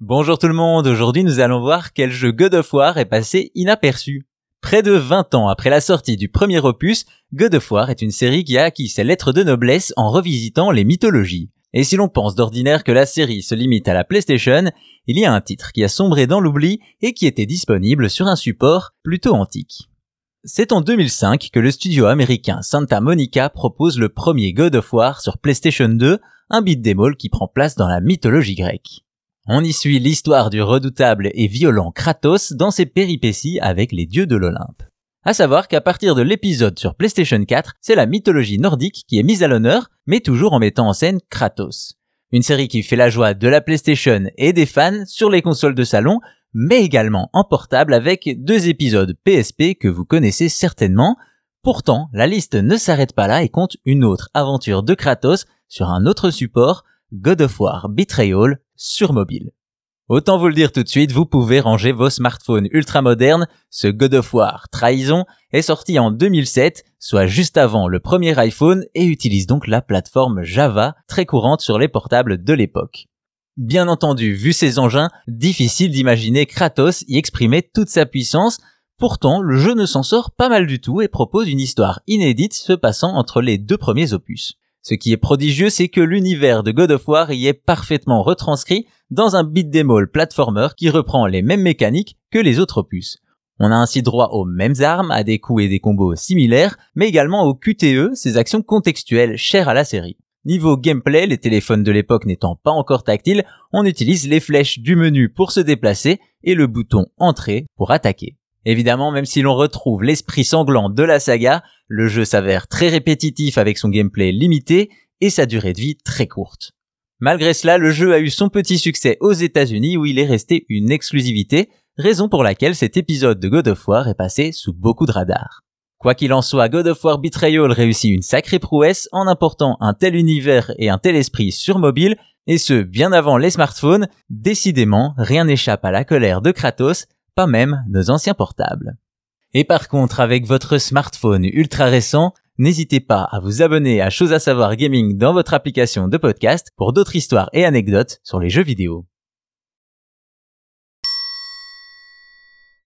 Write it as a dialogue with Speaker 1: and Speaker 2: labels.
Speaker 1: Bonjour tout le monde, aujourd'hui nous allons voir quel jeu God of War est passé inaperçu. Près de 20 ans après la sortie du premier opus, God of War est une série qui a acquis ses lettres de noblesse en revisitant les mythologies. Et si l'on pense d'ordinaire que la série se limite à la PlayStation, il y a un titre qui a sombré dans l'oubli et qui était disponible sur un support plutôt antique. C'est en 2005 que le studio américain Santa Monica propose le premier God of War sur PlayStation 2, un beat démol qui prend place dans la mythologie grecque. On y suit l'histoire du redoutable et violent Kratos dans ses péripéties avec les dieux de l'Olympe. À savoir qu'à partir de l'épisode sur PlayStation 4, c'est la mythologie nordique qui est mise à l'honneur, mais toujours en mettant en scène Kratos. Une série qui fait la joie de la PlayStation et des fans sur les consoles de salon, mais également en portable avec deux épisodes PSP que vous connaissez certainement. Pourtant, la liste ne s'arrête pas là et compte une autre aventure de Kratos sur un autre support, God of War Betrayal sur mobile. Autant vous le dire tout de suite, vous pouvez ranger vos smartphones ultra modernes. Ce God of War Trahison est sorti en 2007, soit juste avant le premier iPhone et utilise donc la plateforme Java très courante sur les portables de l'époque. Bien entendu, vu ces engins, difficile d'imaginer Kratos y exprimer toute sa puissance. Pourtant, le jeu ne s'en sort pas mal du tout et propose une histoire inédite se passant entre les deux premiers opus. Ce qui est prodigieux, c'est que l'univers de God of War y est parfaitement retranscrit dans un beat all platformer qui reprend les mêmes mécaniques que les autres opus. On a ainsi droit aux mêmes armes, à des coups et des combos similaires, mais également au QTE, ces actions contextuelles chères à la série. Niveau gameplay, les téléphones de l'époque n'étant pas encore tactiles, on utilise les flèches du menu pour se déplacer et le bouton entrée pour attaquer. Évidemment, même si l'on retrouve l'esprit sanglant de la saga, le jeu s'avère très répétitif avec son gameplay limité et sa durée de vie très courte. Malgré cela, le jeu a eu son petit succès aux États-Unis où il est resté une exclusivité, raison pour laquelle cet épisode de God of War est passé sous beaucoup de radars. Quoi qu'il en soit, God of War Betrayal réussit une sacrée prouesse en important un tel univers et un tel esprit sur mobile, et ce bien avant les smartphones, décidément rien n'échappe à la colère de Kratos, pas même nos anciens portables. Et par contre, avec votre smartphone ultra récent, n'hésitez pas à vous abonner à Chose à savoir gaming dans votre application de podcast pour d'autres histoires et anecdotes sur les jeux vidéo.